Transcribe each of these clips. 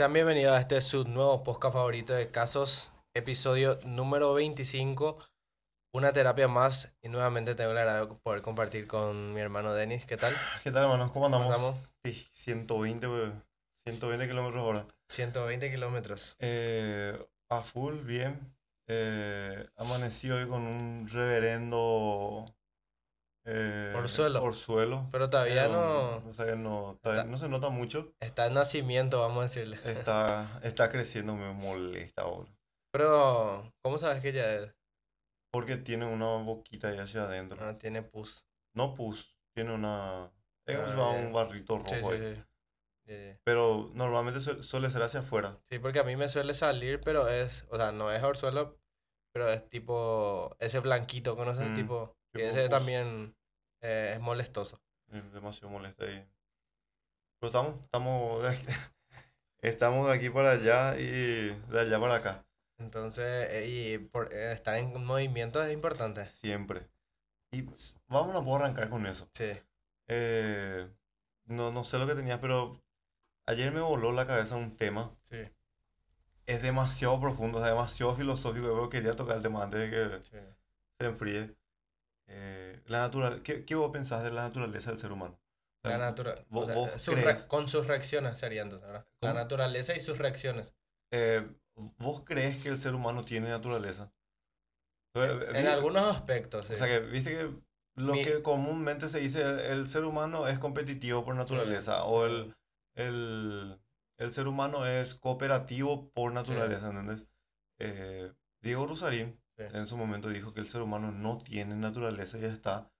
Sean bienvenidos a este su nuevo podcast favorito de casos, episodio número 25, una terapia más y nuevamente tengo la agrado de poder compartir con mi hermano Denis. ¿Qué tal? ¿Qué tal, hermanos? ¿Cómo andamos? ¿Cómo estamos? Sí, 120, pues, 120 kilómetros hora. 120 kilómetros. Eh, a full, bien. Eh, amanecí hoy con un reverendo... Eh, Orzuelo. Orzuelo. Pero todavía Pero, no O sea, no, todavía Está- no se nota mucho. está en nacimiento, vamos a decirle. Está, está creciendo, me molesta ahora. Pero, ¿cómo sabes que ya es? Porque tiene una boquita ahí hacia adentro. Ah, tiene pus. No pus, tiene una... Es Ah, un barrito rojo Sí, sí, ahí. sí. Ya, ya. Pero normalmente su- suele ser hacia afuera. Sí, porque a mí me suele salir, pero es, o sea, no es orzuelo, pero es tipo, ese blanquito, ¿conoces? Mm, tipo, que tipo ese pus. también eh, es molestoso. Es demasiado molesta ahí. Pero estamos, estamos de aquí, estamos de aquí para allá y de allá para acá. Entonces, eh, y por, eh, estar en movimiento es importante. Siempre. Y vamos a poder arrancar con eso. Sí, Eh, no, no sé lo que tenías, pero ayer me voló la cabeza un tema. sí, Es demasiado profundo, sea, demasiado filosófico. Yo quería tocar el tema antes de que sí. se enfríe. Eh, la natural, ¿qué, qué vos pensás de la naturaleza del ser humano? O La sea, sus re- crees- con sus reacciones serían, ¿verdad? La naturaleza y sus reacciones. Eh, ¿vos crees que el ser humano tiene naturaleza? Eh, En vi- algunos aspectos, sí. O sea que, viste que lo Mi- que comúnmente se dice, el ser humano es competitivo por naturaleza, o el, el, el ser humano es cooperativo por naturaleza, ¿entendés? Eh, Diego Rusarín Sí. en su momento dijo que el ser humano no tiene naturaleza y está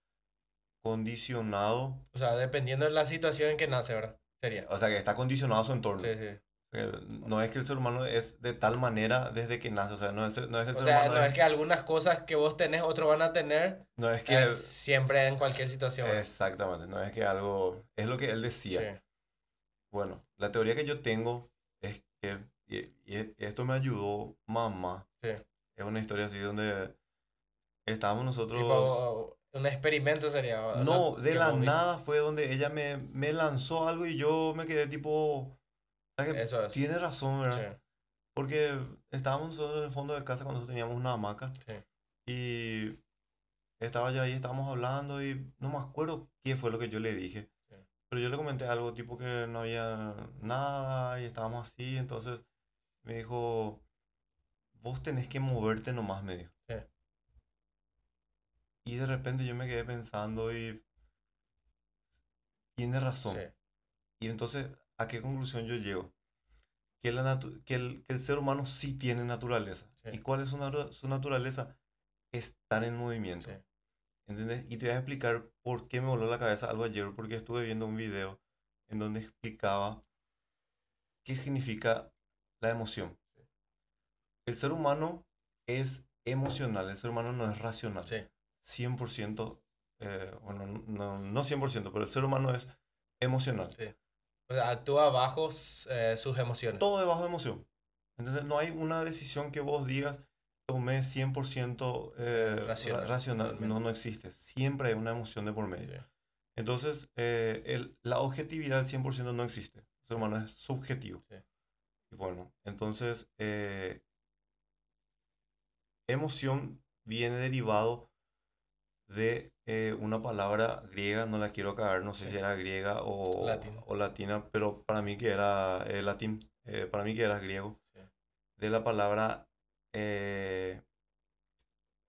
condicionado, O sea, dependiendo de la situación en que nace, ¿verdad? Sería. o sea que está condicionado a su entorno. Sí, sí. Eh, No es que el ser humano es de tal manera desde que nace, o sea, no es, no es que el O ser sea, humano no es, es que algunas cosas que vos tenés, otros van a tener, no es que... eh, siempre en cualquier situación. Exactamente, no es que algo... Es lo que él decía. Sí. Bueno, la teoría que yo tengo es que, y, y esto me ayudó mamá, Sí. Es una historia así donde estábamos nosotros... Tipo, un experimento sería. ¿verdad? no, de que la nada fue donde ella me, me lanzó algo y yo me quedé tipo... ¿sabes qué? Eso es. Tiene razón, ¿verdad? Sí, Porque estábamos nosotros en el fondo de casa cuando nosotros teníamos una hamaca sí. y estaba yo ahí, estábamos hablando y no me acuerdo qué fue lo que yo le dije. Sí. Pero yo le comenté algo tipo que no había nada y estábamos así, entonces me dijo, vos tenés que moverte nomás, me dijo. Sí. Y de repente yo me quedé pensando y tiene razón. Sí. Y entonces, ¿a qué conclusión yo llego? Que, la que, el, que el ser humano sí tiene naturaleza. Sí. ¿Y cuál es su, natu- su naturaleza? Estar en movimiento. Sí. ¿Entendés? Y te voy a explicar por qué me voló la cabeza algo ayer, porque estuve viendo un video en donde explicaba qué significa la emoción. El ser humano es emocional, el ser humano no es racional. Sí. 100%, eh, bueno, no, no 100%, pero el ser humano es emocional. Sí. O sea, actúa bajo eh, sus emociones. Todo debajo de emoción. Entonces, no hay una decisión que vos digas, tomé 100% eh, ra- Racional, racional. No, no existe. Siempre hay una emoción de por medio. Sí. Entonces, eh, el- la objetividad al 100% no existe. El ser humano es subjetivo. Sí. Y bueno, entonces, eh, emoción viene derivado de eh, una palabra griega, no la quiero cagar, no sé Sí. si era griega o, Latina. o latina, pero para mí que era eh, latín, eh, para mí que era griego, Sí. de la palabra eh,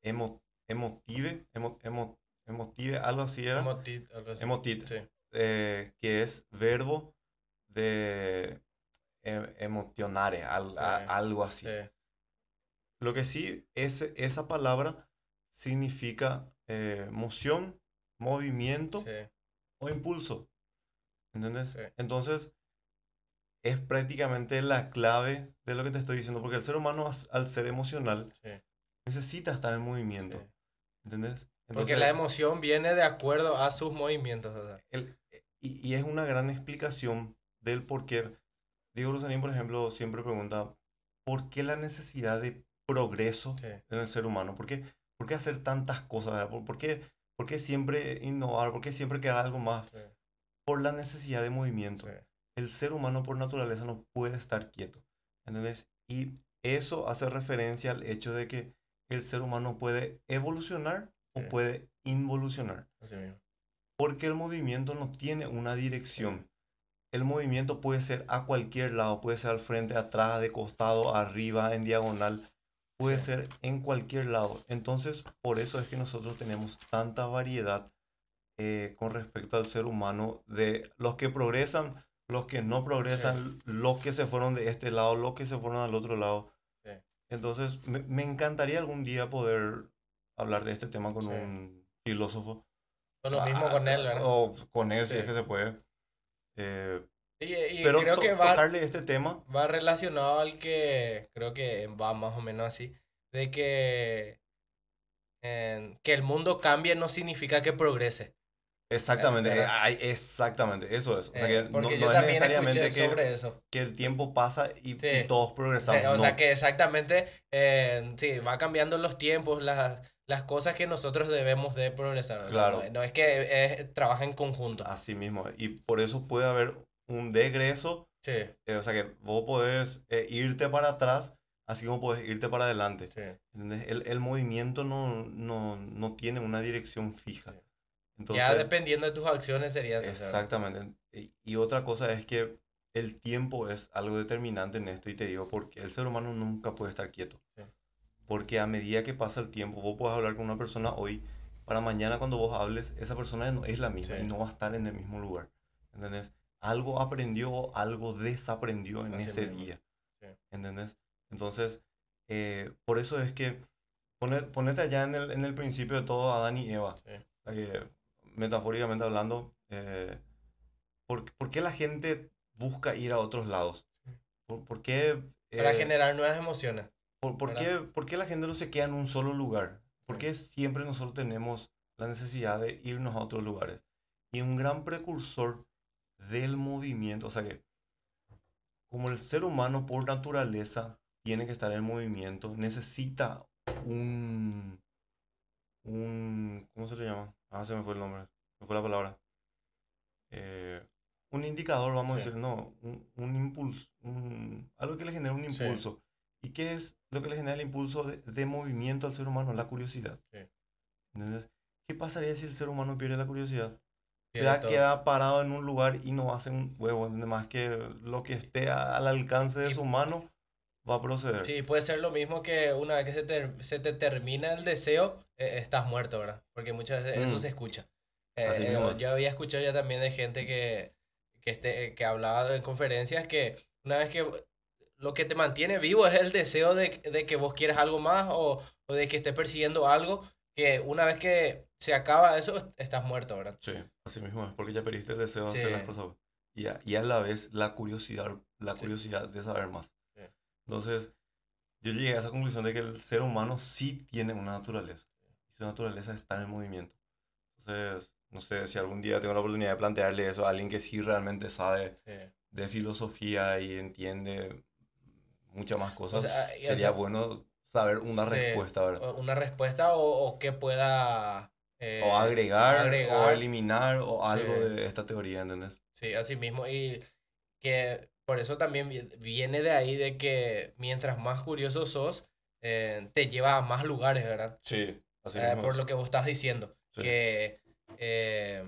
emo- emotive, emo- emo- emotive, algo así era, Emotit, algo así. emotit, Sí. que es verbo de al- Sí, algo así. Lo que sí, es, esa palabra significa eh, moción, movimiento Sí. o impulso. ¿Entendés? Sí. Entonces, es prácticamente la clave de lo que te estoy diciendo, porque el ser humano, al ser emocional, Sí. necesita estar en movimiento. ¿Entendés? Porque Entonces, la emoción viene de acuerdo a sus movimientos. o sea. el- y, y es una gran explicación del por qué. Diego Rosarín, por ejemplo, siempre pregunta, ¿por qué la necesidad de progreso Sí. en el ser humano? ¿Por qué, por qué hacer tantas cosas? ¿Por, por qué, por qué siempre innovar? ¿Por qué siempre crear algo más? Sí. Por la necesidad de movimiento. Sí. el ser humano por naturaleza no puede estar quieto. ¿Entendés? Y eso hace referencia al hecho de que el ser humano puede evolucionar o puede involucionar. Así mismo. Porque el movimiento no tiene una dirección. El movimiento puede ser a cualquier lado, puede ser al frente, atrás, de costado, arriba, en diagonal, puede Sí. ser en cualquier lado. Entonces, por eso es que nosotros tenemos tanta variedad eh, con respecto al ser humano, de los que progresan, los que no progresan, los que se fueron de este lado, los que se fueron al otro lado. Sí. Entonces, me, me encantaría algún día poder hablar de este tema con Sí. un filósofo. O lo mismo con él, ¿verdad? O con él, si Sí. es que se puede. Eh, Y, y pero creo to- que va, tocarle este tema, va relacionado al que creo que va más o menos así, de que, eh, que el mundo cambie no significa que progrese. exactamente, eh, ay, exactamente, eso es. O sea, Eh, que no, porque no yo es necesariamente que, sobre eso. que el tiempo pasa y, todos progresamos. Eh, o no. sea que exactamente, eh, sí, va cambiando los tiempos, las, las cosas que nosotros debemos de progresar. Claro. No, no es que eh, trabaja en conjunto. Así mismo. Y por eso puede haber un degreso, Sí, eh, o sea que vos podés eh, irte para atrás, así como podés irte para adelante. El, el movimiento no, no, no tiene una dirección fija. Sí. Entonces, ya dependiendo de tus acciones sería. Exactamente. Y, y otra cosa es que el tiempo es algo determinante en esto y te digo porque el ser humano nunca puede estar quieto. Sí. Porque a medida que pasa el tiempo, vos puedes hablar con una persona hoy, para mañana cuando vos hables, esa persona no es la misma Sí. y no va a estar en el mismo lugar. ¿Entendés? Algo aprendió, algo desaprendió en Así ese mismo. día. Sí. ¿Entendés? Entonces, eh, por eso es que pone- ponete allá en el, en el principio de todo Adán y Eva. Sí. O sea que, metafóricamente hablando, eh, ¿por, por qué la gente busca ir a otros lados? ¿Por, por qué, Para eh, generar nuevas emociones. por, por qué, por qué la gente no se queda en un solo lugar? ¿Por qué siempre nosotros tenemos la necesidad de irnos a otros lugares? Y un gran precursor del movimiento, o sea que, como el ser humano por naturaleza tiene que estar en movimiento, necesita un, un, ¿cómo se le llama? Ah, se me fue el nombre, me fue la palabra. Eh, un indicador, vamos a decir, no, un, un impulso, un- algo que le genera un Sí. impulso. ¿Y qué es lo que le genera el impulso de, de movimiento al ser humano? La curiosidad. ¿Qué pasaría si el ser humano pierde la curiosidad? Se queda parado en un lugar y no hace un huevo, más que lo que esté al alcance de Y- su mano va a proceder. Sí, puede ser lo mismo que una vez que se te, se te termina el deseo, eh, estás muerto, ¿verdad? Porque muchas veces eso Mm. se escucha. Eh, Así eh, es. yo había escuchado ya también de gente que, que, este, que hablaba en conferencias que una vez que lo que te mantiene vivo es el deseo de, de que vos quieras algo más o, o de que estés persiguiendo algo, que una vez que se acaba eso, estás muerto, ¿verdad? Sí, así mismo es, porque ya perdiste el deseo de Sí. hacer las cosas. Y a, y a la vez la curiosidad, la Sí. curiosidad de saber más. Sí. Entonces, yo llegué a esa conclusión de que el ser humano sí tiene una naturaleza. Y su naturaleza está en el movimiento. Entonces, no sé si algún día tengo la oportunidad de plantearle eso a alguien que sí realmente sabe de filosofía y entiende muchas más cosas, sea, y- o sería sea, bueno saber una sí, respuesta, ¿verdad? o- Una respuesta o, o que pueda... eh, O agregar, o agregar. eliminar, o algo Sí. de esta teoría, ¿entendés? Sí, así mismo. Y que por eso también vi- viene de ahí de que mientras más curioso sos, eh, te lleva a más lugares, ¿verdad? Sí, así Eh, mismo por lo que vos estás diciendo. Sí. Que eh,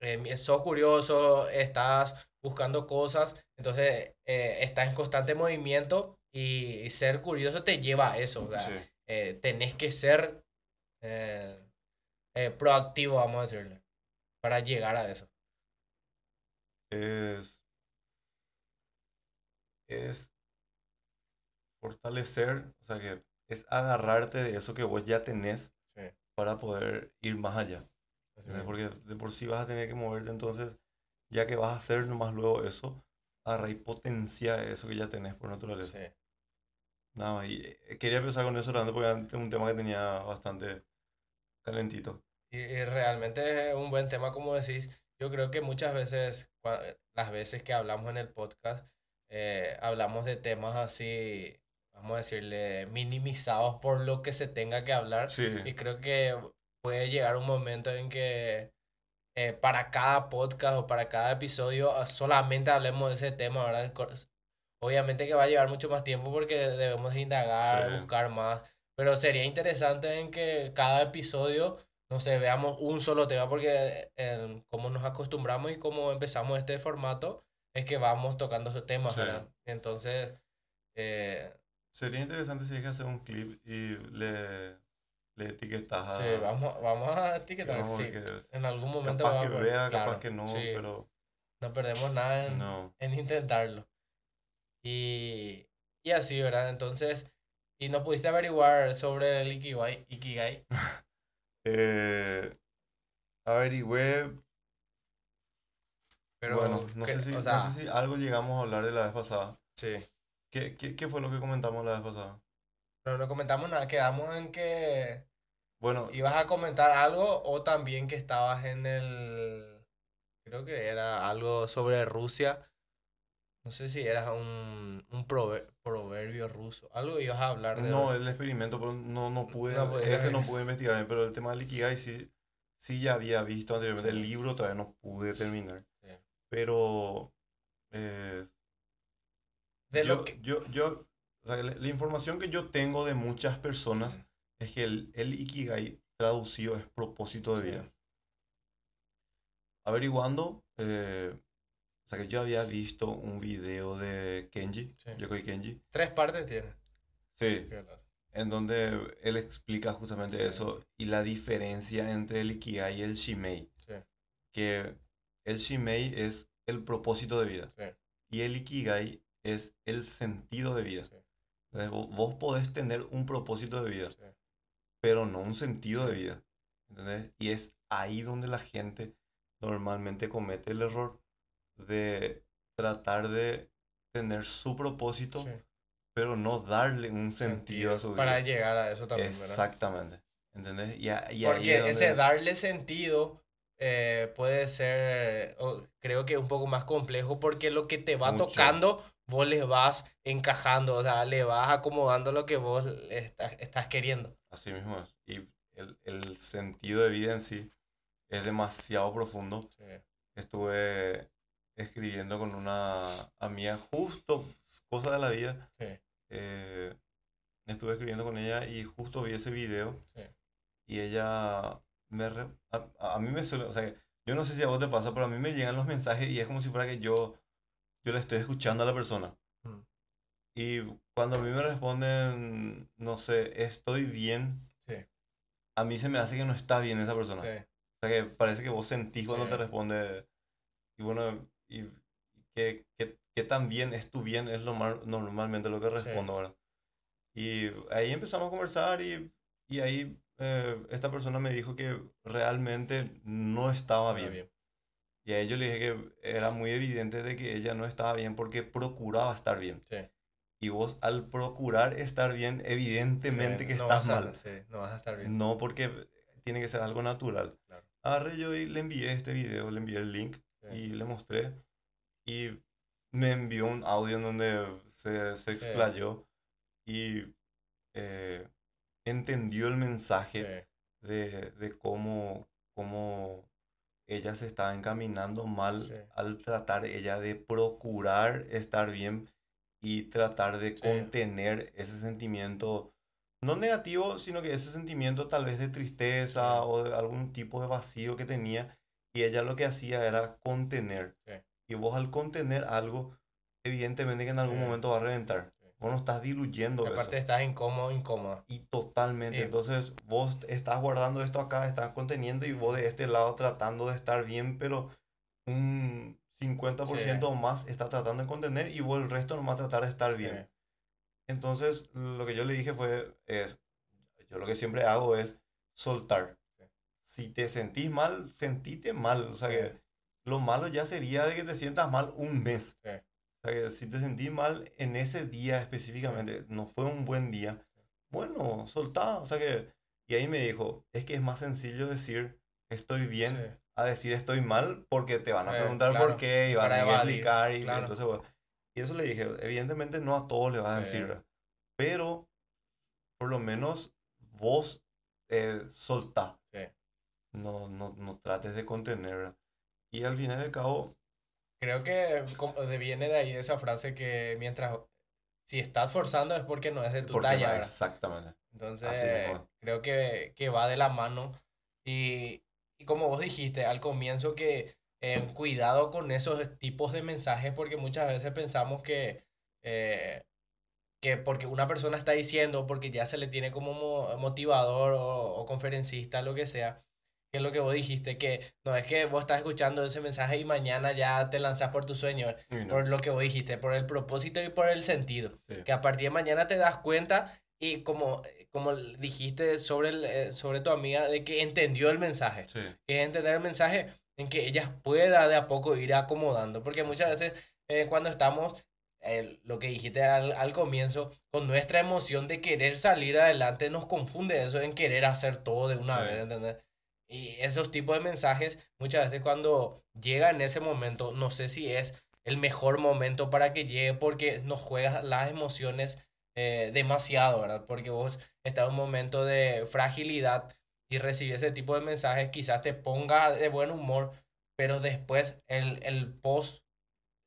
eh, sos curioso, estás buscando cosas, entonces eh, estás en constante movimiento y ser curioso te lleva a eso. o sea, Sí. eh, tenés que ser eh, eh, proactivo, vamos a decirle, para llegar a eso. es, es fortalecer, o sea que es agarrarte de eso que vos ya tenés Sí. para poder ir más allá. Porque de por sí vas a tener que moverte, entonces, ya que vas a hacer nomás luego eso, agarra y potencia eso que ya tenés por naturaleza. Sí. Nada más, y eh, quería empezar con eso realmente porque es un tema que tenía bastante calentito. Y, y realmente es un buen tema, como decís. Yo creo que muchas veces, cua- las veces que hablamos en el podcast, eh, hablamos de temas así, vamos a decirle, minimizados por lo que se tenga que hablar. Sí, Y creo que puede llegar un momento en que eh, para cada podcast o para cada episodio ah, solamente hablemos de ese tema, ¿verdad? Obviamente que va a llevar mucho más tiempo porque debemos de indagar, Sí. buscar más, pero sería interesante en que cada episodio, no sé, veamos un solo tema porque eh, como nos acostumbramos y como empezamos este formato, es que vamos tocando esos temas, Sí. ¿verdad? Entonces, eh, Sería interesante si hay que hacer un clip y le, le etiquetas a... sí, vamos, vamos a etiquetar, sí. En algún momento Capaz vamos que a vea, claro, capaz que no, sí, pero no perdemos nada en, no. en intentarlo. Y, y así, ¿verdad? Entonces, ¿y no pudiste averiguar sobre el Ikigai? Ikigai? Eh, averigüé, Pero, bueno, no que- sé, si, o no sé si algo llegamos a hablar de la vez pasada. sí. ¿Qué, qué, qué fue lo que comentamos la vez pasada? Pero no comentamos nada, quedamos en que Bueno, ibas a comentar algo o también que estabas en el, creo que era algo sobre Rusia. No sé si era un, un prover- proverbio ruso. Algo ibas a hablar de... no, el experimento, pero no, no pude, No ese no pude investigar, pero el tema del Ikigai sí, sí ya había visto anteriormente. El libro todavía no pude terminar. Sí. Pero eh, de yo, lo que... yo, yo, o sea, la, la información que yo tengo de muchas personas es que el, el Ikigai traducido es propósito de vida. Averiguando, eh, o sea que yo había visto un video de Kenji, Sí. Yokoi Kenji, Tres partes tiene. sí, en donde él explica justamente Sí. eso y la diferencia entre el Ikigai y el Shimei, Sí, que el Shimei es el propósito de vida y el Ikigai es el sentido de vida. Entonces, vos podés tener un propósito de vida, pero no un sentido de vida. ¿Entendés? Y es ahí donde la gente normalmente comete el error de tratar de tener su propósito, sí. pero no darle un sentido a su vida. Para llegar a eso también, ¿verdad? Exactamente. ¿Entendés? Y, a- y ahí Porque es ese darle sentido eh, puede ser, creo que un poco más complejo, porque lo que te va Mucho. tocando, vos le vas encajando, o sea, le vas acomodando lo que vos estás, estás queriendo. Así mismo es. Y el, el sentido de vida en sí es demasiado profundo. Sí, Estuve escribiendo con una amiga justo, cosa de la vida. sí, eh, estuve escribiendo con ella y justo vi ese video sí. y ella me... re- a, a mí me suele... O sea, yo no sé si a vos te pasa, pero a mí me llegan los mensajes y es como si fuera que yo, yo le estoy escuchando a la persona. Mm. Y cuando a mí me responden, no sé, estoy bien, Sí. a mí se me hace que no está bien esa persona. O sea, que parece que vos sentís cuando te responde. Y bueno, y que, que, que tan bien es tu bien, es lo mar- normalmente lo que respondo ahora. Y ahí empezamos a conversar y, y ahí eh, esta persona me dijo que realmente no estaba bien. bien. Y a ello le dije que era muy evidente de que ella no estaba bien porque procuraba estar bien. Sí. Y vos al procurar estar bien, evidentemente Sí, que no estás a- mal. sí, no vas a estar bien. No porque tiene que ser algo natural. Claro. Agarré yo y le envié este video, le envié el link Sí. Y le mostré. Y me envió un audio en donde se, se explayó y eh, entendió el mensaje de, de cómo, cómo ella se estaba encaminando mal Sí. al tratar ella de procurar estar bien y tratar de Sí. contener ese sentimiento, no negativo, sino que ese sentimiento tal vez de tristeza o de algún tipo de vacío que tenía y ella lo que hacía era contener. Sí. Y vos al contener algo, evidentemente que en algún Sí. momento va a reventar. Sí. Vos no estás diluyendo eso. Aparte estás incómodo, incómoda. Y totalmente. Entonces, vos estás guardando esto acá, estás conteniendo y vos de este lado tratando de estar bien, pero un 50% o más está tratando de contener y vos el resto nomás tratar de estar bien. Entonces, lo que yo le dije fue, es, yo lo que siempre hago es soltar. Si te sentís mal, sentite mal. O sea Sí. que lo malo ya sería de que te sientas mal un mes. Sí. O sea que si te sentís mal en ese día específicamente, no fue un buen día, bueno, soltá. O sea que, y ahí me dijo, es que es más sencillo decir estoy bien a decir estoy mal porque te van a Eh, preguntar claro, por qué y van a explicar y claro. entonces bueno, y eso le dije, evidentemente no a todos le vas a decir, pero por lo menos vos eh, soltá. Sí. No, no, no trates de contener. Y al final y al cabo, Creo que viene de ahí esa frase que mientras, si estás forzando es porque no es de tu talla, exactamente. Entonces, creo que, que va de la mano. Y, y como vos dijiste al comienzo, que eh, cuidado con esos tipos de mensajes, porque muchas veces pensamos que, eh, que porque una persona está diciendo, porque ya se le tiene como mo- motivador o, o conferencista, lo que sea, que es lo que vos dijiste, que no es que vos estás escuchando ese mensaje y mañana ya te lanzás por tu sueño, no, por lo que vos dijiste, por el propósito y por el sentido sí. que a partir de mañana te das cuenta y como, como dijiste sobre, el, eh, sobre tu amiga, de que entendió el mensaje, Sí, que es entender el mensaje en que ella pueda de a poco ir acomodando, porque muchas veces eh, cuando estamos, eh, lo que dijiste al, al comienzo, con nuestra emoción de querer salir adelante, nos confunde eso en querer hacer todo de una Sí. vez, ¿entendés? Y esos tipos de mensajes, muchas veces cuando llega en ese momento, no sé si es el mejor momento para que llegue porque nos juegas las emociones eh, demasiado, ¿verdad? Porque vos estás en un momento de fragilidad y recibir ese tipo de mensajes quizás te ponga de buen humor, pero después el, el post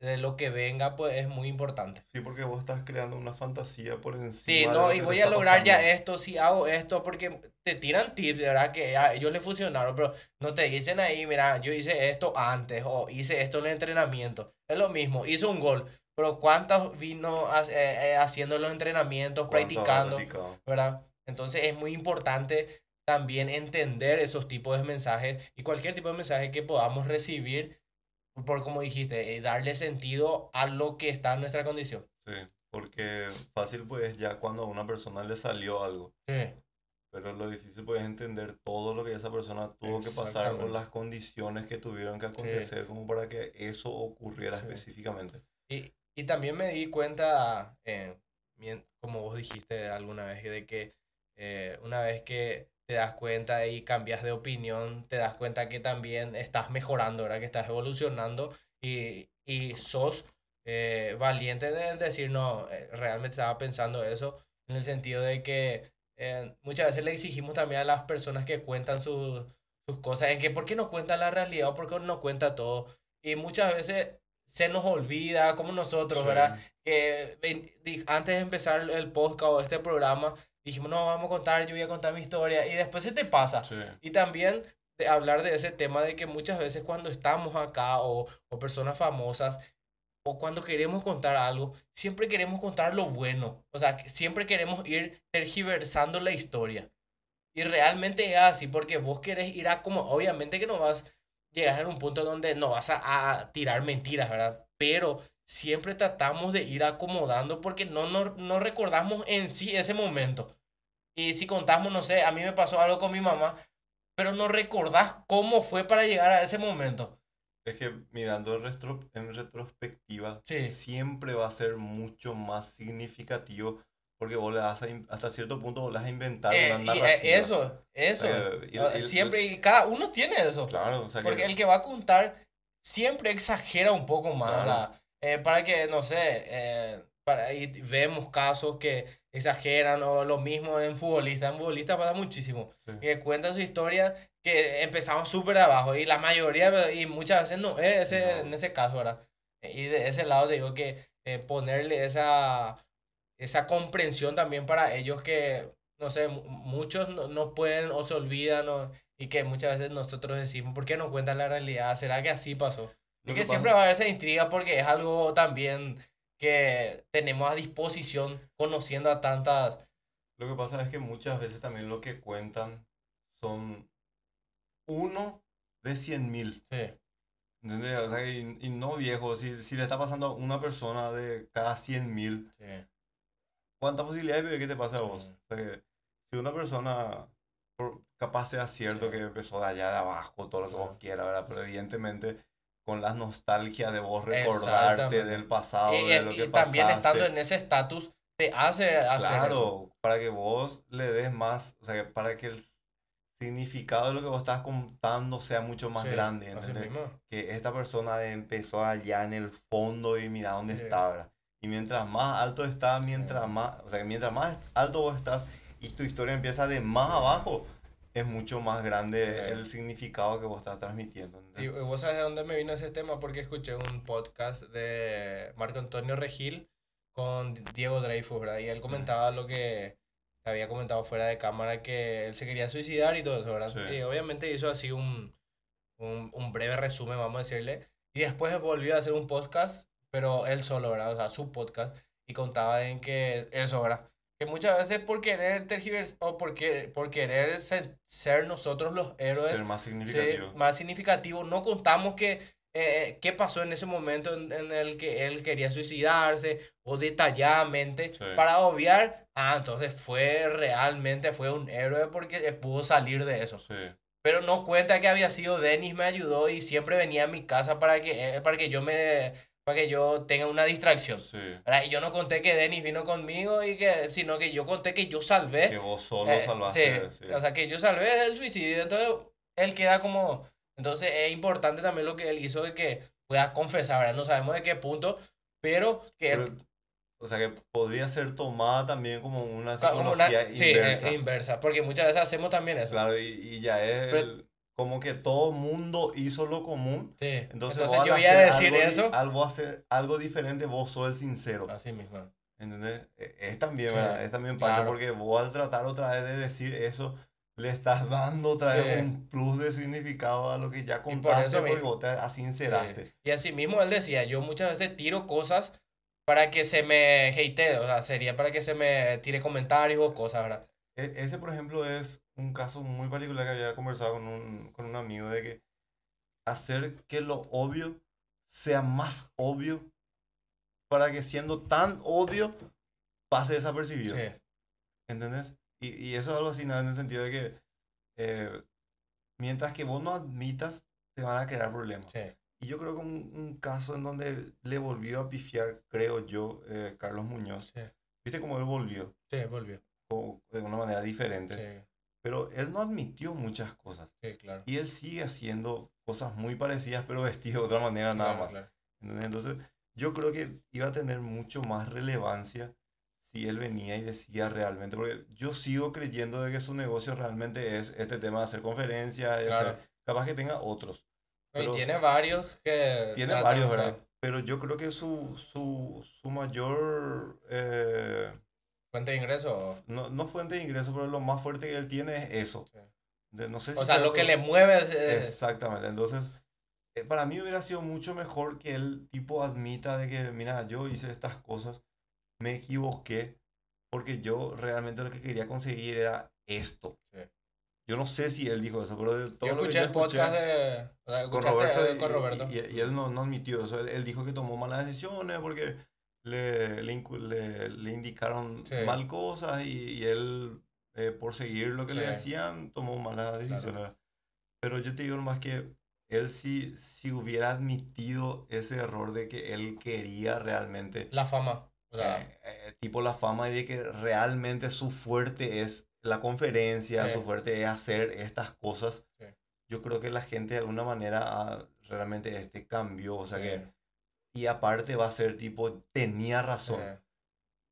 de lo que venga pues es muy importante. Sí, porque vos estás creando una fantasía por encima. Sí, de no, y voy a lograr ya esto si hago esto, porque te tiran tips, ¿verdad? Que a ellos les funcionaron, pero no te dicen ahí, mira, yo hice esto antes o hice esto en el entrenamiento. Es lo mismo, hizo un gol, pero ¿cuántos vino ha- eh, eh, haciendo los entrenamientos, ¿Cuánto habrá practicando? ¿verdad? Entonces es muy importante también entender esos tipos de mensajes y cualquier tipo de mensaje que podamos recibir, por como dijiste, eh, darle sentido a lo que está en nuestra condición. Sí, porque fácil pues ya cuando a una persona le salió algo, Sí. pero lo difícil pues es entender todo lo que esa persona tuvo que pasar Exactamente. las condiciones que tuvieron que acontecer como para que eso ocurriera Sí. específicamente. Y, y también me di cuenta, eh, como vos dijiste alguna vez, de que eh, una vez que te das cuenta y cambias de opinión, te das cuenta que también estás mejorando, ¿verdad? Que estás evolucionando y, y sos eh, valiente de decir, no, eh, realmente estaba pensando eso, en el sentido de que eh, muchas veces le exigimos también a las personas que cuentan sus, sus cosas, en que por qué no cuenta la realidad o por qué no cuenta todo. Y muchas veces se nos olvida, como nosotros, Sí. ¿verdad? Que antes de empezar el podcast o este programa, dijimos, no, vamos a contar, yo voy a contar mi historia, y después se te pasa. Sí, Y también de hablar de ese tema de que muchas veces cuando estamos acá o, o personas famosas o cuando queremos contar algo, siempre queremos contar lo bueno. O sea, siempre queremos ir tergiversando la historia. Y realmente es así porque vos querés ir a como, obviamente que no vas, llegas en un punto donde no vas a, a tirar mentiras, ¿verdad? Pero siempre tratamos de ir acomodando porque no, no, no recordamos en sí ese momento. Y si contamos, no sé, a mí me pasó algo con mi mamá, pero no recordás cómo fue para llegar a ese momento. Es que mirando en, retro- en retrospectiva, Sí. siempre va a ser mucho más significativo porque vos le das a hasta cierto punto vos le vas a inventar Eh, una y, eh, narrativa. eso, eso. Eh, y- Ah, y- siempre, y cada uno tiene eso. Claro, o sea que Porque el que va a contar siempre exagera un poco más. Eh, para que, no sé, eh, para, y vemos casos que exageran o lo mismo en futbolistas. En futbolistas pasa muchísimo. Sí. Que cuentan su historia que empezamos súper abajo y la mayoría, y muchas veces no es ese, No. en ese caso, ¿verdad? Y de ese lado digo que eh, ponerle esa, esa comprensión también para ellos que, no sé, mu- muchos no, no pueden o se olvidan o- y que muchas veces nosotros decimos, ¿por qué no cuentan la realidad? ¿Será que así pasó? Y que siempre va a haber esa intriga porque es algo también que tenemos a disposición conociendo a tantas... Lo que pasa es que muchas veces también lo que cuentan son uno de cien mil. Sí, ¿Entendés? O sea, y, y no viejo, si, si le está pasando a una persona de cada cien mil, sí. ¿cuántas posibilidades de que te pase a vos? Sí. O sea, que si una persona, capaz sea cierto que empezó de allá de abajo, todo lo que vos quieras, ¿verdad? Pero evidentemente con las nostalgias de vos recordarte del pasado, Y, de y- lo y que también estando pasaste. en ese estatus te hace hacer eso. Claro, para que vos le des más, o sea, para que el significado de lo que vos estás contando sea mucho más Sí, grande, ¿entendés? Que esta persona empezó allá en el fondo y mira dónde Sí. está, ¿verdad? Y mientras más alto está, mientras Sí. más, o sea, que mientras más alto vos estás y tu historia empieza de más abajo, es mucho más grande Sí. el significado que vos estás transmitiendo. Y y vos sabes de dónde me vino ese tema, porque escuché un podcast de Marco Antonio Regil con Diego Dreyfus, ¿verdad? Y él comentaba lo que había comentado fuera de cámara, que él se quería suicidar y todo eso, ¿verdad? Sí. Y obviamente hizo así un, un, un breve resumen, vamos a decirle. Y después volvió a hacer un podcast, pero él solo, ¿verdad? O sea, su podcast. Y contaba en que eso, ¿verdad? Que muchas veces por querer tergiversar o por, que- por querer ser, ser nosotros los héroes, Ser más significativo. más significativo. No contamos que, eh, qué pasó en ese momento en, en el que él quería suicidarse o detalladamente Sí. para obviar, ah, entonces fue realmente, fue un héroe porque pudo salir de eso. Sí, Pero no cuenta que había sido Dennis me ayudó y siempre venía a mi casa para que, eh, para que yo me, para que yo tenga una distracción. sí. Y yo no conté que Dennis vino conmigo y que, sino que yo conté que yo salvé. Que vos solo Eh, salvaste. sí, sí. o sea, que yo salvé el suicidio, entonces él queda como... Entonces es importante también lo que él hizo de que pueda confesar, ¿verdad? No sabemos de qué punto, pero que él... Pero, o sea, que podría ser tomada también como una como una- psicología sí, inversa. eh, inversa, porque muchas veces hacemos también eso. Claro, y, y ya es Pero- el- como que todo mundo hizo lo común. Sí. Entonces, Entonces, yo voy a decir algo, eso. Algo, hacer algo diferente, vos sos el sincero. Así mismo. ¿Entendés? E- Es también, Sí, ¿verdad? Es también parte claro. porque vos al tratar otra vez de decir eso, le estás dando otra vez Sí. un plus de significado a lo que ya por contaste eso porque mismo. vos te asinceraste. Sí. Y así mismo él decía, yo muchas veces tiro cosas para que se me hate, o sea, sería para que se me tire comentarios o cosas, ¿verdad? E- Ese, por ejemplo, es un caso muy particular que había conversado con un, con un amigo de que hacer que lo obvio sea más obvio para que siendo tan obvio pase desapercibido. Sí, ¿Entendés? Y, y eso es algo así, en el sentido de que eh, mientras que vos no admitas, te van a crear problemas. sí, Y yo creo que un, un caso en donde le volvió a pifiar, creo yo, eh, Carlos Muñoz. sí, ¿Viste cómo él volvió? sí, volvió. O de una manera diferente. Sí, Pero él no admitió muchas cosas. sí, claro. Y él sigue haciendo cosas muy parecidas, pero vestido de otra manera nada Claro, más. claro. Entonces, yo creo que iba a tener mucho más relevancia si él venía y decía realmente, porque yo sigo creyendo de que su negocio realmente es este tema de hacer conferencias, de Claro. hacer- capaz que tenga otros. Y Pero- tiene varios que... Tiene varios, ¿verdad? Pero yo creo que su, su, su mayor, eh, Fuente de ingreso. no, no fuente de ingreso, pero lo más fuerte que él tiene es eso. Sí. De- no sé O si sea, sea lo que le mueve es... es- Exactamente, entonces eh, para mí hubiera sido mucho mejor que el tipo admita de que, mira, yo hice estas cosas, me equivoqué, porque yo realmente lo que quería conseguir era esto. Sí. Yo no sé si él dijo eso, pero de todo Yo lo que escuché el podcast escuché de... o sea, con Roberto, eh, con y- Roberto. Y, y él no, no admitió eso, él, él dijo que tomó malas decisiones porque le, le, indicaron Sí. mal cosas y, y él, eh, por seguir lo que le decían, tomó malas decisiones. Pero yo te digo más que él si, si hubiera admitido ese error de que él quería realmente, La fama. O sea, eh, eh, tipo la fama y de que realmente su fuerte es la conferencia, Sí. su fuerte es hacer estas cosas, Sí. yo creo que la gente de alguna manera ah, realmente este cambió, o sea sí, que, y aparte va a ser tipo, tenía razón,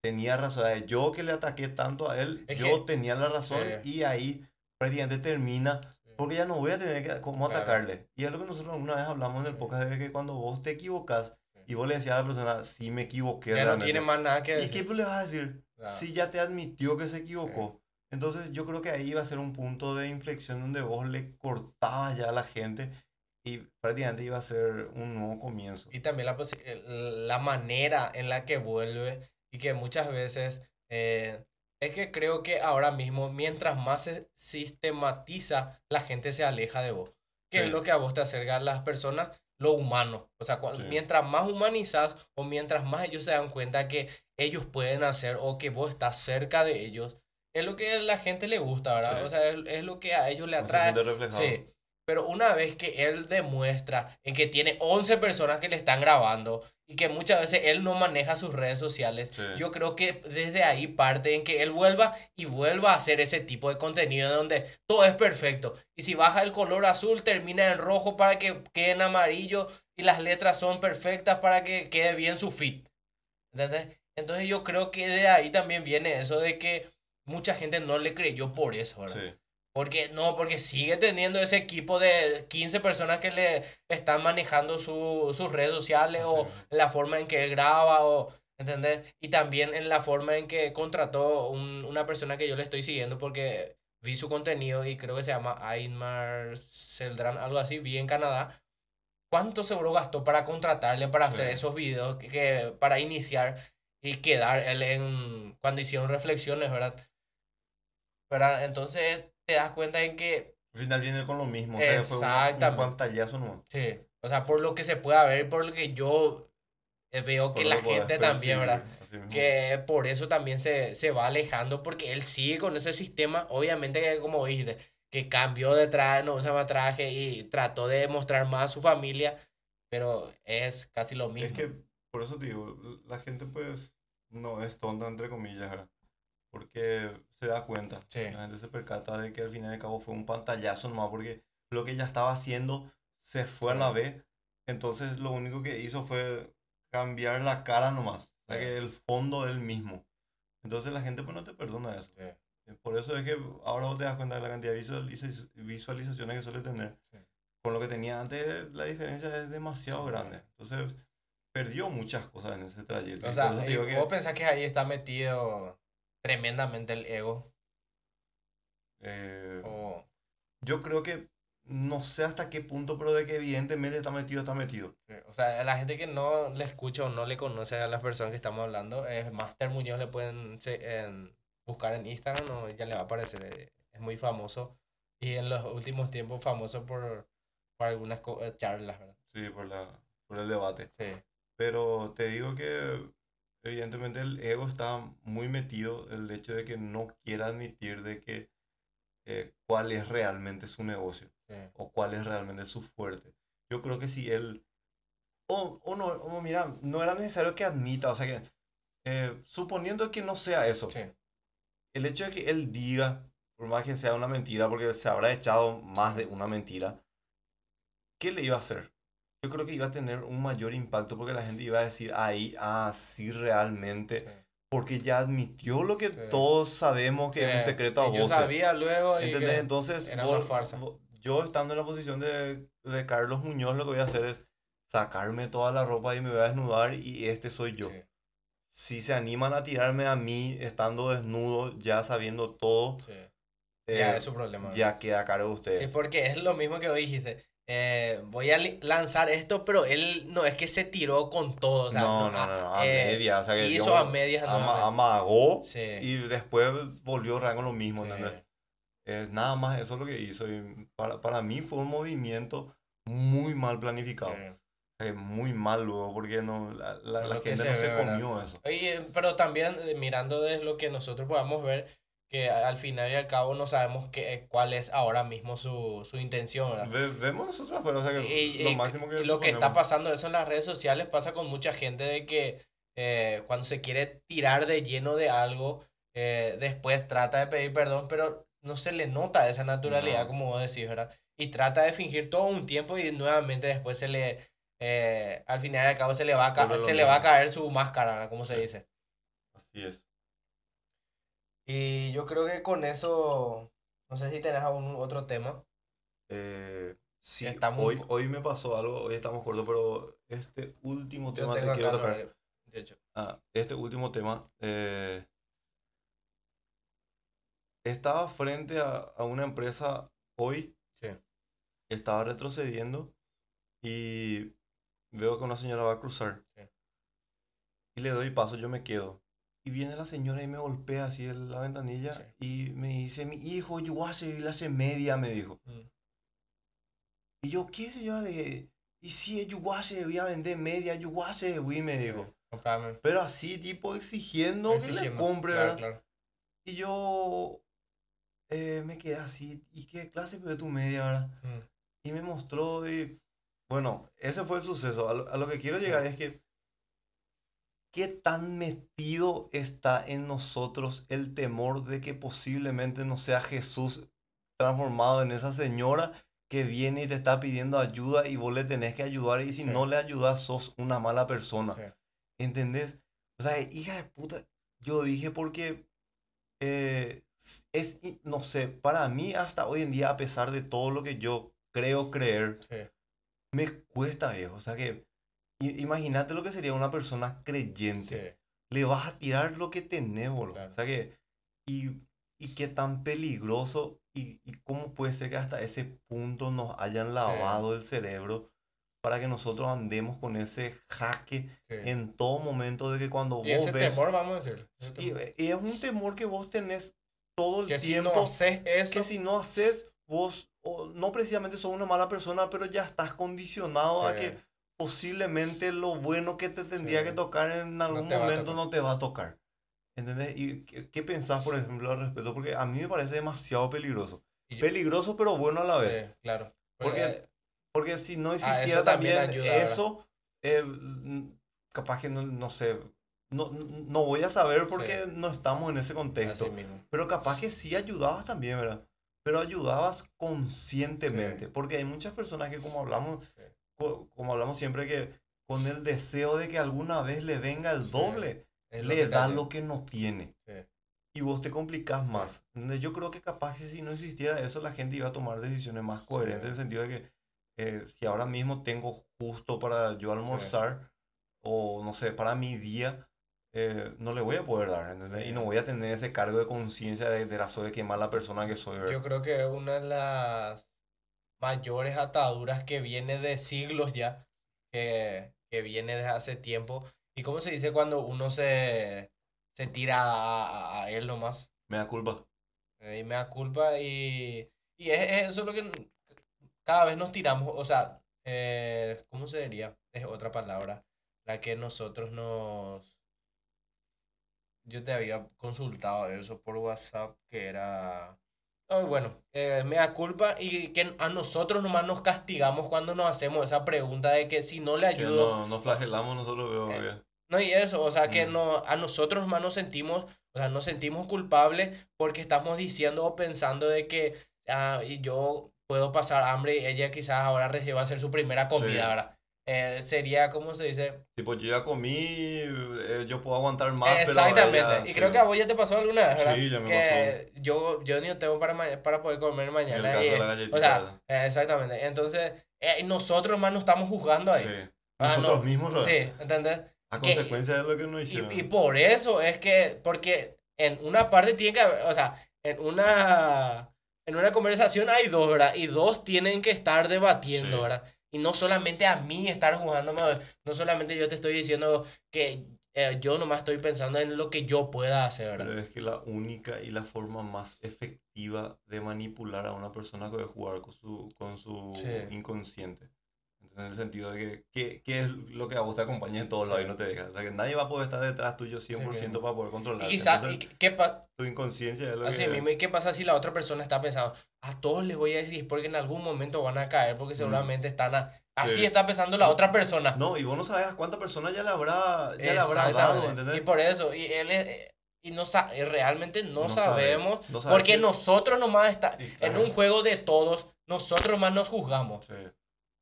tenía razón, eh, yo que le ataqué tanto a él, Es yo que- tenía la razón y ahí prácticamente termina porque ya no voy a tener que, cómo Claro. atacarle. Y es lo que nosotros alguna vez hablamos en el podcast de que cuando vos te equivocas y vos le decías a la persona, sí me equivoqué Ya no realmente. tiene más nada que ¿Y decir. qué le vas a decir? Claro. Si ya te admitió que se equivocó. Entonces yo creo que ahí va a ser un punto de inflexión donde vos le cortabas ya a la gente y prácticamente iba a ser un nuevo comienzo. Y también la, la manera en la que vuelve y que muchas veces eh, es que creo que ahora mismo mientras más se sistematiza la gente se aleja de vos. Que es lo que a vos te acerca a las personas, lo humano. O sea, Sí. mientras más humanizas o mientras más ellos se dan cuenta que ellos pueden hacer o que vos estás cerca de ellos, es lo que a la gente le gusta, ¿verdad? Sí. O sea, es, es lo que a ellos le se atrae. reflejado. Sí, pero una vez que él demuestra en que tiene 11 personas que le están grabando y que muchas veces él no maneja sus redes sociales, Sí. yo creo que desde ahí parte en que él vuelva y vuelva a hacer ese tipo de contenido donde todo es perfecto. Y si baja el color azul, termina en rojo para que quede en amarillo y las letras son perfectas para que quede bien su feed. ¿Entendés? Entonces yo creo que de ahí también viene eso de que mucha gente no le creyó por eso, ¿verdad? Sí. Porque no, porque sigue teniendo ese equipo de 15 personas que le están manejando su- sus redes sociales o la forma en que él graba o, ¿entendés? Y también en la forma en que contrató un- una persona que yo le estoy siguiendo porque vi su contenido y creo que se llama Aymar Seldran, algo así, vi en Canadá. ¿Cuánto seguro gastó para contratarle para hacer esos videos que, que- para iniciar y quedar él en cuando hicieron reflexiones, ¿verdad? ¿Verdad? Entonces te das cuenta en que Al final viene con lo mismo. O sea, fue una- un Exactamente. pantallazo nomás. Sí, o sea, por lo que se pueda ver, por lo que yo eh, veo que Por la gente también, ¿verdad? Que por eso también se, se va alejando, porque él sigue con ese sistema, obviamente que como dijiste, que cambió de traje, no usa más traje y trató de mostrar más a su familia, pero es casi lo mismo. Es que, por eso te digo, la gente pues no es tonta, entre comillas, ¿verdad? Porque se da cuenta. Sí. La gente se percata de que al final y al cabo fue un pantallazo nomás, porque lo que ella estaba haciendo se fue a la Sí. vez. Entonces lo único que hizo fue cambiar la cara nomás. O sea, Sí. que el fondo es el mismo. Entonces la gente pues no te perdona eso. Sí. Eh, Por eso es que ahora vos te das cuenta de la cantidad de visualiza- visualizaciones que suele tener. Sí. Con lo que tenía antes, la diferencia es demasiado grande. Entonces, perdió muchas cosas en ese trayecto. O Y sea, te digo que, vos pensás que ahí está metido tremendamente el ego. eh, yo creo que, no sé hasta qué punto, pero de que evidentemente está metido, está metido. O sea, a la gente que no le escucha o no le conoce a las personas que estamos hablando, es Master Muñoz, le pueden se- en- buscar en Instagram o ya le va a aparecer. eh, Es muy famoso y en los últimos tiempos famoso por, por algunas eh, charlas, ¿verdad? Sí, por, la, por el debate. Sí, Pero te digo que evidentemente el ego está muy metido, el hecho de que no quiera admitir de que eh, cuál es realmente su negocio sí, o cuál es realmente su fuerte. Yo creo que si él, o, o no, o mira, no era necesario que admita, o sea que, eh, suponiendo que no sea eso, sí, el hecho de que él diga, por más que sea una mentira, porque se habrá echado más de una mentira, ¿qué le iba a hacer? Yo creo que iba a tener un mayor impacto porque la gente iba a decir ahí, ah, sí, realmente, sí. porque ya admitió lo que Sí. todos sabemos que es un Sí, secreto a y Yo voces. sabía luego y ¿Entendés? Entonces, era vos- una farsa. vos- yo estando en la posición de, de Carlos Muñoz, lo que voy a hacer es sacarme toda la ropa y me voy a desnudar y este soy yo. sí, Si se animan a tirarme a mí estando desnudo, ya sabiendo todo, sí. eh, Ya es su problema. ¿verdad? ya queda a cargo de Sí, ustedes. porque es lo mismo que vos dijiste. Eh, voy a lanzar esto, pero él no es que se tiró con todo. O sea, no, no, no, no, no, a eh, media. O sea que hizo yo a medias ama- amagó Sí, y después volvió a con lo mismo. Eh, nada más eso es lo que hizo. Y para, para mí fue un movimiento muy mal planificado. Sí. Muy mal luego, porque no, la, la- gente se no ve, se ¿verdad? comió eso. Oye, pero también eh, mirando de lo que nosotros podamos ver, que al final y al cabo no sabemos qué, cuál es ahora mismo su, su intención, vemos nosotros afuera, o sea que Y, lo y- máximo que y lo que está pasando eso en las redes sociales pasa con mucha gente de que eh, cuando se quiere tirar de lleno de algo, eh, después trata de pedir perdón, pero no se le nota esa naturalidad, No. como vos decís, ¿verdad? Y trata de fingir todo un tiempo y nuevamente después se le, eh, al final y al cabo se le va a, se le va a caer su máscara, ¿verdad? Como se dice. Así es. Y yo creo que con eso, no sé si tenés algún otro tema. Eh, sí, Estamos hoy, hoy me pasó algo, hoy estamos cortos, pero este último tema te quiero tocar. De hecho. Ah, este último tema. eh, estaba frente a, a una empresa hoy, Sí. estaba retrocediendo y veo que una señora va a cruzar. Sí. Y le doy paso, yo me quedo. Y viene la señora y me golpea así en la ventanilla Sí. y me dice, mi hijo, yo hace clase media, me dijo. Mm. Y yo, ¿qué señora? Le dije, y si yo hace, voy a vender media, yo hace, güey, me dijo. Comprame. Pero así, tipo, exigiendo, que le Exigiendo. compre, Claro, ¿verdad? claro. Y yo eh, me quedé así, ¿y qué clase de tu media, verdad? Mm. Y me mostró y... Bueno, ese fue el suceso. A lo, a lo que quiero Sí. llegar es que... ¿Qué tan metido está en nosotros el temor de que posiblemente no sea Jesús transformado en esa señora que viene y te está pidiendo ayuda y vos le tenés que ayudar y si Sí. no le ayudas sos una mala persona? Sí. ¿Entendés? O sea, hija de puta, yo dije porque eh, es, no sé, para mí hasta hoy en día, a pesar de todo lo que yo creo creer, Sí, me cuesta, viejo. O sea que, imagínate lo que sería una persona creyente. sí, Le vas a tirar lo que tenés, boludo. Claro. O sea que, y, y qué tan peligroso y, y cómo puede ser que hasta ese punto nos hayan lavado el cerebro para que nosotros andemos con ese jaque sí. en todo momento de que cuando Y vos ese ves... temor, vamos a decir. y, y es un temor que vos tenés todo el Que si tiempo. no haces eso, que si no haces, vos o no precisamente sos una mala persona, pero ya estás condicionado a Sí. que posiblemente lo bueno que te tendría Sí. que tocar en algún momento no te va a tocar. ¿Entendés? ¿Y qué, qué pensás, por ejemplo, al respecto? Porque a mí me parece demasiado peligroso. Yo- Peligroso, pero bueno a la vez. sí, claro. Porque- Porque, Porque si no Ah, existiera también también ayuda, ¿verdad? eso, eh, capaz que no, no sé, no, no voy a saber porque Sí. no estamos en ese contexto. Pero capaz que sí ayudabas también, ¿verdad? Pero ayudabas conscientemente. Porque hay muchas personas que, como hablamos, como hablamos siempre, que con el deseo de que alguna vez le venga el Sí. doble, lo le da lo que no tiene. Sí. Y vos te complicás más. Yo creo que capaz que si no existiera eso, la gente iba a tomar decisiones más coherentes en el sentido de que eh, si ahora mismo tengo justo para yo almorzar, o no sé, para mi día, eh, no le voy a poder dar, ¿entendés? Sí. Y no voy a tener ese cargo de conciencia de, de la mala persona que soy, ¿verdad? Yo creo que una de las mayores ataduras que viene de siglos ya, que, que viene desde hace tiempo. ¿Y cómo se dice cuando uno se, se tira a, a- él nomás? Me da culpa. Eh, y me da culpa y, y es, es eso lo que cada vez nos tiramos, o sea, eh, ¿cómo se diría? Es otra palabra, la que nosotros nos... Yo te había consultado eso por WhatsApp, que era... Oh, bueno, eh, me da culpa y que a nosotros nomás nos castigamos cuando nos hacemos esa pregunta de que si no le Que ayudo... no, no flagelamos nosotros, veo Eh. No, y eso, o sea, que Mm. no, a nosotros más nos sentimos, o sea, nos sentimos culpables porque estamos diciendo o pensando de que ah, y yo puedo pasar hambre y ella quizás ahora reciba a hacer su primera comida, Sí. ¿verdad? Eh, sería, ¿cómo se dice? Tipo, yo ya comí, eh, yo puedo aguantar más, pero Exactamente. ella- y sí. creo que a vos ya te pasó alguna vez, ¿verdad? Sí, ya me que yo, yo ni tengo para, para poder comer En el mañana. caso y, de la o sea, eh, exactamente. Entonces, eh, nosotros más nos estamos juzgando ahí. sí. Ah, Nosotros no. mismos, ¿verdad? Sí, ¿entendés? A que- consecuencia de lo que nos Y, hicieron. y por eso es que, porque en una parte tiene que haber, o sea, en una, en una conversación hay dos, ¿verdad? Y dos tienen que estar debatiendo, Sí. ¿verdad? Y no solamente a mí estar jugando, no solamente yo te estoy diciendo que eh, yo nomás estoy pensando en lo que yo pueda hacer, ¿verdad? Pero es que la única y la forma más efectiva de manipular a una persona es jugar con su, con su Sí. inconsciente. En el sentido de que, ¿qué, qué es lo que a vos te acompaña en todos lados y Sí. no te deja? O sea, que nadie va a poder estar detrás tuyo 100% mismo. para poder controlar. Y quizás, y qué, tu inconsciencia es lo así que... mismo, ¿y qué pasa si la otra persona está pensando, a todos les voy a decir porque en algún momento van a caer, porque seguramente están a- así. Sí. está pensando la otra persona. No, y vos no sabes a cuántas personas ya le habrá, ya le habrá dado. Y por eso, y él es- y no sa- y realmente no, No sabes, sabemos, no sabes porque si- nosotros nomás está Sí, en un juego de todos, nosotros más nos juzgamos. Sí,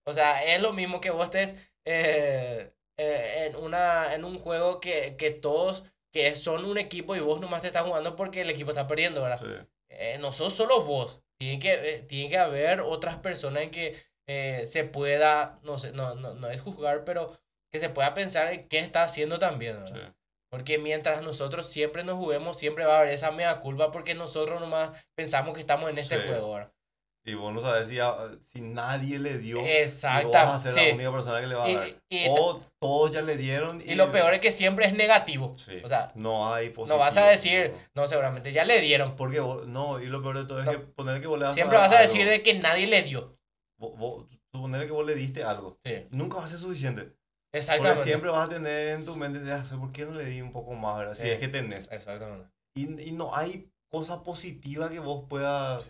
O sea, es lo mismo que vos estés eh, eh, en una en un juego que, que todos que son un equipo y vos nomás te estás jugando porque el equipo está perdiendo, ¿verdad? sí. Eh, no sos solo vos. Tiene que, tiene que haber otras personas en que se pueda, no sé, no, no, no es juzgar, pero que se pueda pensar en qué está haciendo también, ¿verdad? sí. Porque mientras nosotros siempre nos juguemos, siempre va a haber esa mea culpa porque nosotros nomás pensamos que estamos en este Sí. juego, ¿verdad? Y vos no sabes si, a- si nadie le dio, y vos vas a ser sí. la única persona que le va a Y- dar. y- o todos ya le dieron. Y lo peor es que siempre es negativo. Sí, O sea, no hay positivo. no vas a decir, no, seguramente ya le dieron. Porque vos- no, y lo peor de todo es No. que poner que vos le vas Siempre vas a algo, decir de que nadie le dio. vos- vos- suponer que vos le diste algo. Sí, Nunca va a ser suficiente. Porque exactamente. siempre vas a tener en tu mente, de, "Ah, ¿por qué no le di un poco más? verdad? Si es que tenés. Exactamente. Y, y no hay cosa positiva que vos puedas...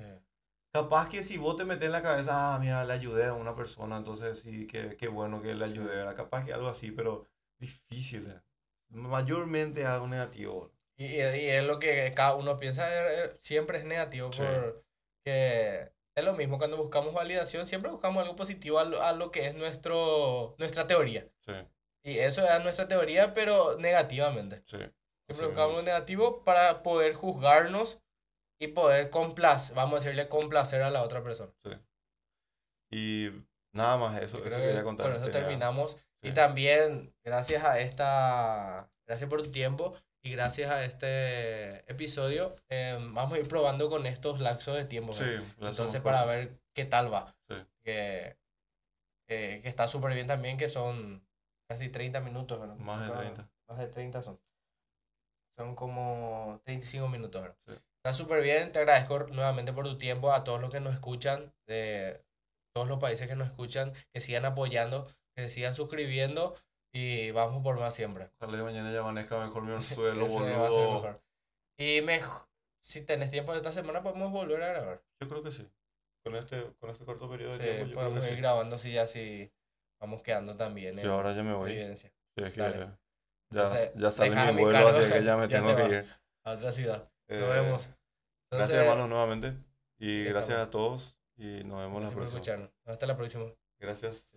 Capaz que si vos te metes en la cabeza, ah, mira, le ayudé a una persona, entonces sí, qué, qué bueno que le ayudé, ¿verdad? Capaz que algo así, pero difícil. Mayormente algo negativo. Y, y- es lo que cada uno piensa, eh, eh, siempre es negativo. Sí. Porque es lo mismo cuando buscamos validación, siempre buscamos algo positivo a lo, a lo que es nuestro, nuestra teoría. Sí, Y eso es nuestra teoría, pero negativamente. sí. Siempre buscamos negativo para poder juzgarnos y poder complacer, vamos a decirle complacer a la otra persona. Sí. Y nada más eso, eso creo quería que contar. con eso Tenía- terminamos. Y también, gracias a esta, gracias por tu tiempo y gracias a este episodio, eh, vamos a ir probando con estos lapsos de tiempo. Sí, Entonces, para ver qué tal va. Sí. Que, que, que está súper bien también, que son casi 30 minutos. ¿verdad? Más de Ah, 30. Más de 30 son. Son como 35 minutos. ¿verdad? Sí. Está súper bien, te agradezco nuevamente por tu tiempo, a todos los que nos escuchan, de todos los países que nos escuchan, que sigan apoyando, que sigan suscribiendo y vamos por más siempre. Ojalá mañana ya amanezca mejor mi suelo, boludo. mejor. Y mej- si tenés tiempo esta semana podemos volver a grabar. Yo creo que sí. Con este, con este corto periodo de Sí, tiempo, yo creo que podemos ir sí. grabando si ya si vamos quedando también Sí, en ahora ya me voy. evidencia. Sí, es que Dale. ya, Entonces, ya mi vuelo, así que ya me ya tengo te que ir. A otra ciudad. Eh, Nos vemos. Gracias, hermanos, nuevamente. Y gracias a todos. Y nos vemos la por próxima. escucharnos. Hasta la próxima. Gracias.